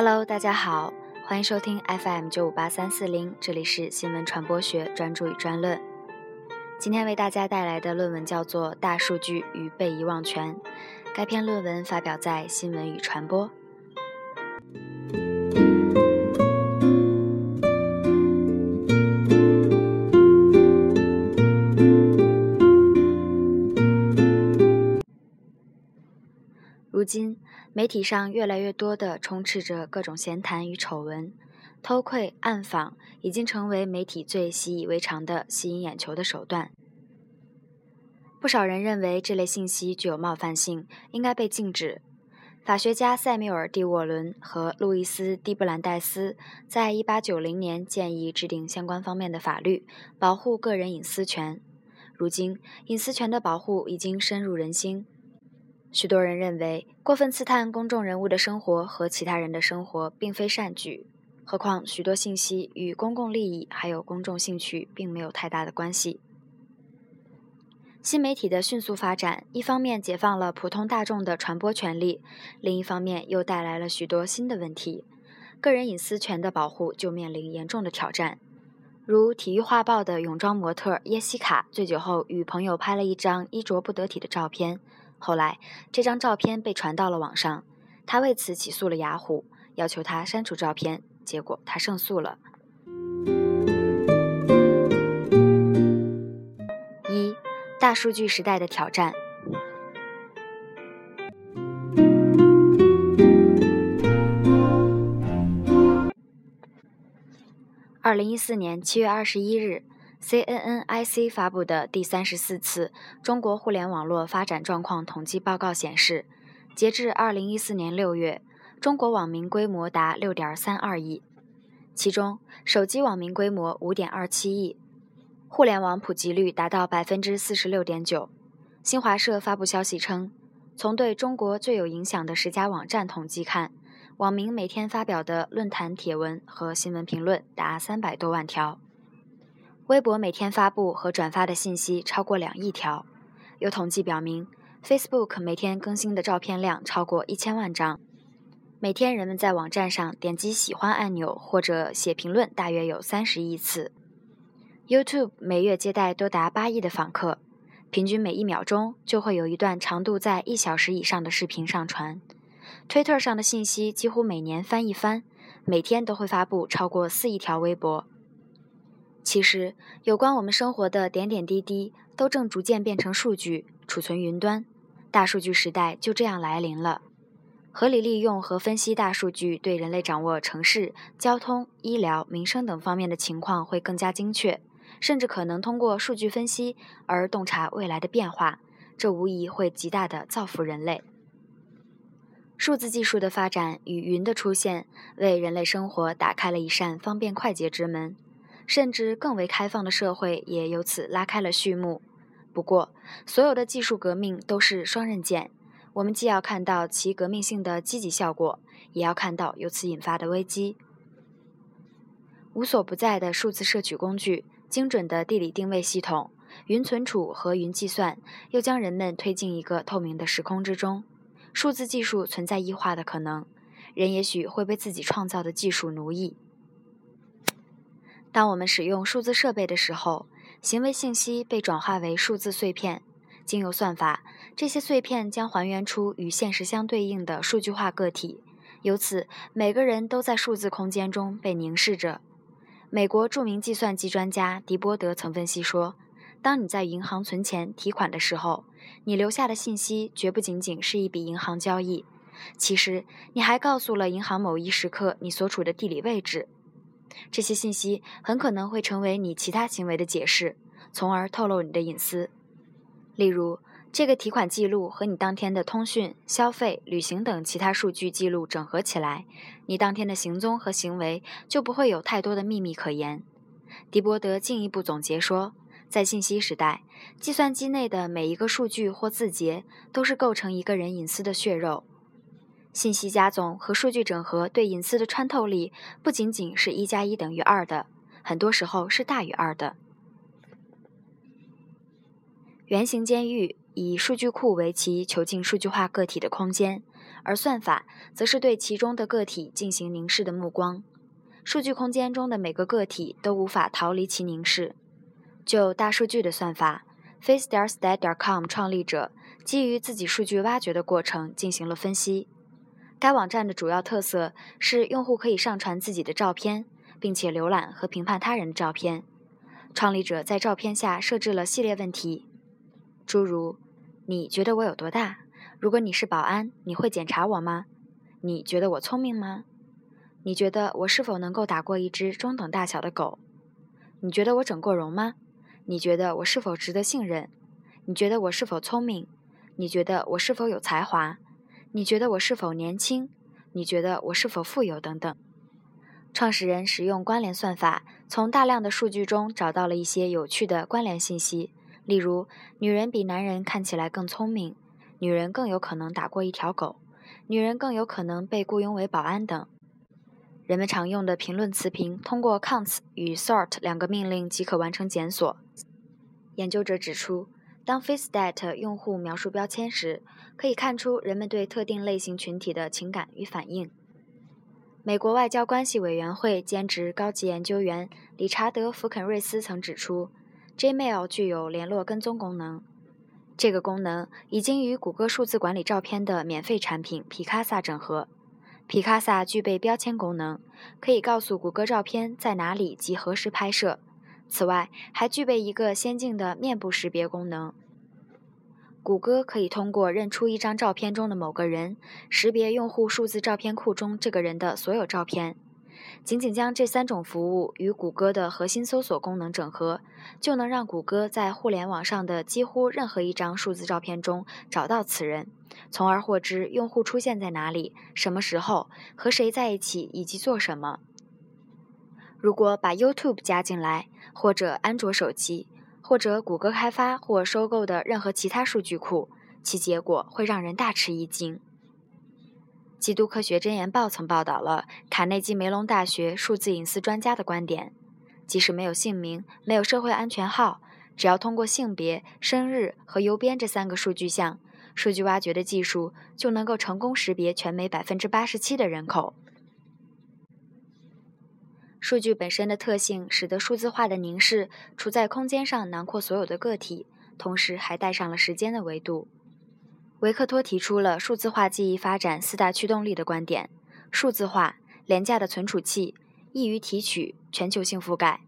Hello，大家好，欢迎收听 FM 九五八三四零，这里是新闻传播学专注与专论。今天为大家带来的论文叫做《大数据与被遗忘权》，该篇论文发表在《新闻与传播》。媒体上越来越多的充斥着各种闲谈与丑闻，偷窥、暗访已经成为媒体最习以为常的吸引眼球的手段。不少人认为这类信息具有冒犯性，应该被禁止。法学家塞缪尔·蒂沃伦和路易斯·蒂布兰戴斯在1890年建议制定相关方面的法律，保护个人隐私权。如今，隐私权的保护已经深入人心。许多人认为，过分刺探公众人物的生活和其他人的生活并非善举。何况，许多信息与公共利益还有公众兴趣并没有太大的关系。新媒体的迅速发展，一方面解放了普通大众的传播权利，另一方面又带来了许多新的问题。个人隐私权的保护就面临严重的挑战。如《体育画报》的泳装模特耶西卡醉酒后与朋友拍了一张衣着不得体的照片。后来，这张照片被传到了网上，他为此起诉了雅虎，要求他删除照片。结果他胜诉了。一、大数据时代的挑战。二零一四年七月二十一日。CNNIC 发布的第三十四次中国互联网络发展状况统计报告显示，截至二零一四年六月，中国网民规模达六点三二亿，其中手机网民规模五点二七亿，互联网普及率达到百分之四十六点九。新华社发布消息称，从对中国最有影响的十家网站统计看，网民每天发表的论坛帖文和新闻评论达三百多万条。微博每天发布和转发的信息超过两亿条，有统计表明，Facebook 每天更新的照片量超过一千万张。每天人们在网站上点击喜欢按钮或者写评论大约有三十亿次。YouTube 每月接待多达八亿的访客，平均每一秒钟就会有一段长度在一小时以上的视频上传。Twitter 上的信息几乎每年翻一番，每天都会发布超过四亿条微博。其实，有关我们生活的点点滴滴，都正逐渐变成数据，储存云端。大数据时代就这样来临了。合理利用和分析大数据，对人类掌握城市、交通、医疗、民生等方面的情况会更加精确，甚至可能通过数据分析而洞察未来的变化。这无疑会极大的造福人类。数字技术的发展与云的出现，为人类生活打开了一扇方便快捷之门。甚至更为开放的社会也由此拉开了序幕。不过，所有的技术革命都是双刃剑，我们既要看到其革命性的积极效果，也要看到由此引发的危机。无所不在的数字摄取工具、精准的地理定位系统、云存储和云计算，又将人们推进一个透明的时空之中。数字技术存在异化的可能，人也许会被自己创造的技术奴役。当我们使用数字设备的时候，行为信息被转化为数字碎片，经由算法，这些碎片将还原出与现实相对应的数据化个体。由此，每个人都在数字空间中被凝视着。美国著名计算机专家迪波德曾分析说：“当你在银行存钱提款的时候，你留下的信息绝不仅仅是一笔银行交易，其实你还告诉了银行某一时刻你所处的地理位置。”这些信息很可能会成为你其他行为的解释，从而透露你的隐私。例如，这个提款记录和你当天的通讯、消费、旅行等其他数据记录整合起来，你当天的行踪和行为就不会有太多的秘密可言。迪伯德进一步总结说，在信息时代，计算机内的每一个数据或字节都是构成一个人隐私的血肉。信息加总和数据整合对隐私的穿透力不仅仅是一加一等于二的，很多时候是大于二的。原型监狱以数据库为其囚禁数据化个体的空间，而算法则是对其中的个体进行凝视的目光。数据空间中的每个个体都无法逃离其凝视。就大数据的算法，FaceStarStat.com 创立者基于自己数据挖掘的过程进行了分析。该网站的主要特色是用户可以上传自己的照片，并且浏览和评判他人的照片。创立者在照片下设置了系列问题，诸如：你觉得我有多大？如果你是保安，你会检查我吗？你觉得我聪明吗？你觉得我是否能够打过一只中等大小的狗？你觉得我整过容吗？你觉得我是否值得信任？你觉得我是否聪明？你觉得我是否有才华？你觉得我是否年轻？你觉得我是否富有？等等。创始人使用关联算法，从大量的数据中找到了一些有趣的关联信息，例如女人比男人看起来更聪明，女人更有可能打过一条狗，女人更有可能被雇佣为保安等。人们常用的评论词频通过 counts 与 sort 两个命令即可完成检索。研究者指出，当 FaceStat 用户描述标签时，可以看出人们对特定类型群体的情感与反应。美国外交关系委员会兼职高级研究员理查德·福肯瑞斯曾指出，Gmail 具有联络跟踪功能。这个功能已经与谷歌数字管理照片的免费产品皮卡萨整合。皮卡萨具备标签功能，可以告诉谷歌照片在哪里及何时拍摄。此外，还具备一个先进的面部识别功能。谷歌可以通过认出一张照片中的某个人，识别用户数字照片库中这个人的所有照片。仅仅将这三种服务与谷歌的核心搜索功能整合，就能让谷歌在互联网上的几乎任何一张数字照片中找到此人，从而获知用户出现在哪里、什么时候、和谁在一起以及做什么。如果把 YouTube 加进来，或者安卓手机，或者谷歌开发或收购的任何其他数据库，其结果会让人大吃一惊。《基督科学箴言报》曾报道了卡内基梅隆大学数字隐私专家的观点：即使没有姓名、没有社会安全号，只要通过性别、生日和邮编这三个数据项，数据挖掘的技术就能够成功识别全美百分之八十七的人口。数据本身的特性使得数字化的凝视处在空间上囊括所有的个体，同时还带上了时间的维度。维克托提出了数字化记忆发展四大驱动力的观点：数字化、廉价的存储器、易于提取、全球性覆盖。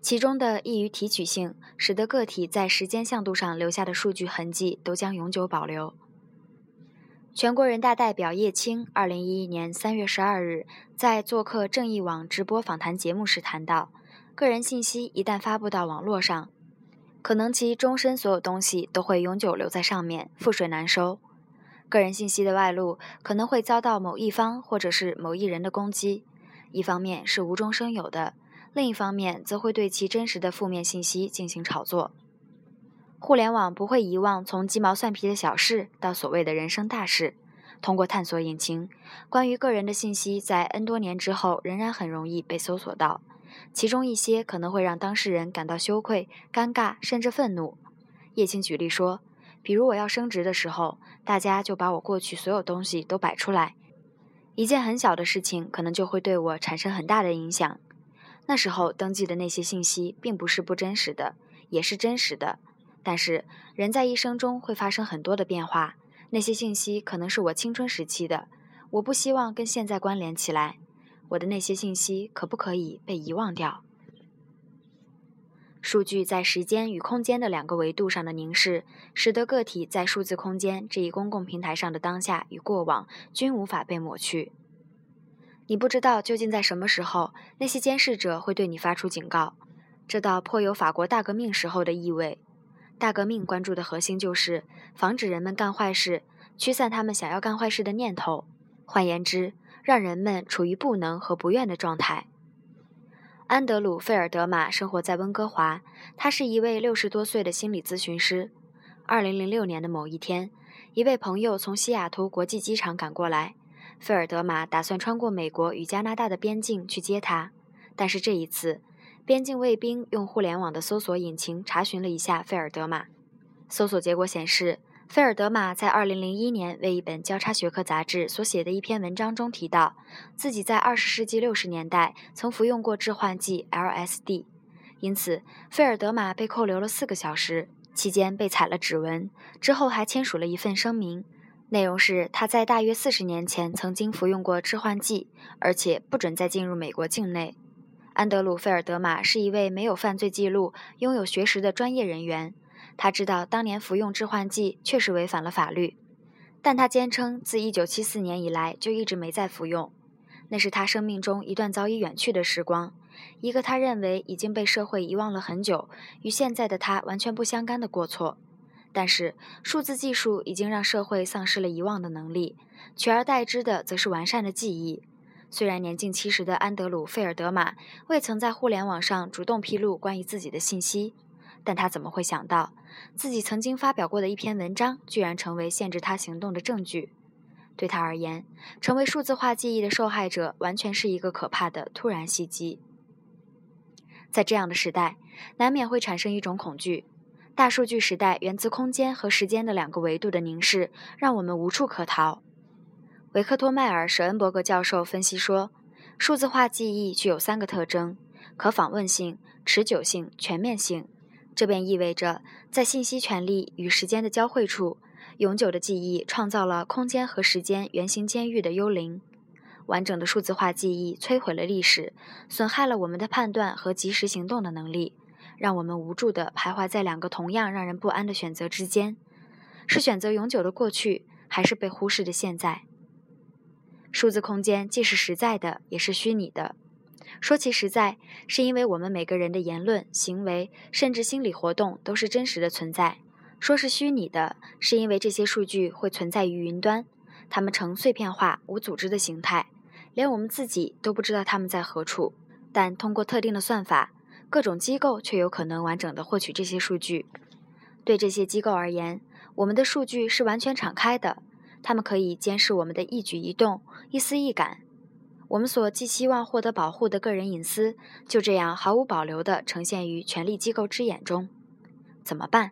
其中的易于提取性，使得个体在时间向度上留下的数据痕迹都将永久保留。全国人大代表叶青，二零一一年三月十二日在做客正义网直播访谈节目时谈到，个人信息一旦发布到网络上。可能其终身所有东西都会永久留在上面，覆水难收。个人信息的外露可能会遭到某一方或者是某一人的攻击，一方面是无中生有的，另一方面则会对其真实的负面信息进行炒作。互联网不会遗忘从鸡毛蒜皮的小事到所谓的人生大事。通过探索引擎，关于个人的信息在 N 多年之后仍然很容易被搜索到。其中一些可能会让当事人感到羞愧、尴尬，甚至愤怒。叶青举例说，比如我要升职的时候，大家就把我过去所有东西都摆出来，一件很小的事情可能就会对我产生很大的影响。那时候登记的那些信息并不是不真实的，也是真实的。但是人在一生中会发生很多的变化，那些信息可能是我青春时期的，我不希望跟现在关联起来。我的那些信息可不可以被遗忘掉？数据在时间与空间的两个维度上的凝视，使得个体在数字空间这一公共平台上的当下与过往均无法被抹去。你不知道究竟在什么时候，那些监视者会对你发出警告，这倒颇有法国大革命时候的意味。大革命关注的核心就是防止人们干坏事，驱散他们想要干坏事的念头。换言之，让人们处于不能和不愿的状态。安德鲁·费尔德玛生活在温哥华，他是一位六十多岁的心理咨询师。二零零六年的某一天，一位朋友从西雅图国际机场赶过来，费尔德玛打算穿过美国与加拿大的边境去接他。但是这一次，边境卫兵用互联网的搜索引擎查询了一下费尔德玛，搜索结果显示，费尔德玛在2001年为一本交叉学科杂志所写的一篇文章中提到，自己在20世纪60年代曾服用过致幻剂 LSD。因此，费尔德玛被扣留了四个小时，期间被采了指纹，之后还签署了一份声明，内容是他在大约四十年前曾经服用过致幻剂，而且不准再进入美国境内。安德鲁·费尔德玛是一位没有犯罪记录、拥有学识的专业人员，他知道当年服用致幻剂确实违反了法律，但他坚称自1974年以来就一直没再服用，那是他生命中一段早已远去的时光。一个他认为已经被社会遗忘了很久、与现在的他完全不相干的过错，但是数字技术已经让社会丧失了遗忘的能力，取而代之的则是完善的记忆。虽然年近七十的安德鲁·费尔德玛未曾在互联网上主动披露关于自己的信息，但他怎么会想到自己曾经发表过的一篇文章居然成为限制他行动的证据？对他而言，成为数字化记忆的受害者完全是一个可怕的突然袭击。在这样的时代，难免会产生一种恐惧：大数据时代源自空间和时间的两个维度的凝视，让我们无处可逃。维克托·迈尔·舍恩伯格教授分析说，数字化记忆具有三个特征：可访问性、持久性、全面性。这便意味着，在信息权利与时间的交汇处，永久的记忆创造了空间和时间圆形监狱的幽灵。完整的数字化记忆摧毁了历史，损害了我们的判断和及时行动的能力，让我们无助地徘徊在两个同样让人不安的选择之间：是选择永久的过去，还是被忽视的现在？数字空间既是实在的，也是虚拟的。说其实在，是因为我们每个人的言论、行为，甚至心理活动都是真实的存在；说是虚拟的，是因为这些数据会存在于云端，它们呈碎片化、无组织的形态。连我们自己都不知道它们在何处，但通过特定的算法，各种机构却有可能完整的获取这些数据。对这些机构而言，我们的数据是完全敞开的，他们可以监视我们的一举一动，一丝一感。我们所寄希望获得保护的个人隐私，就这样毫无保留地呈现于权力机构之眼中。怎么办？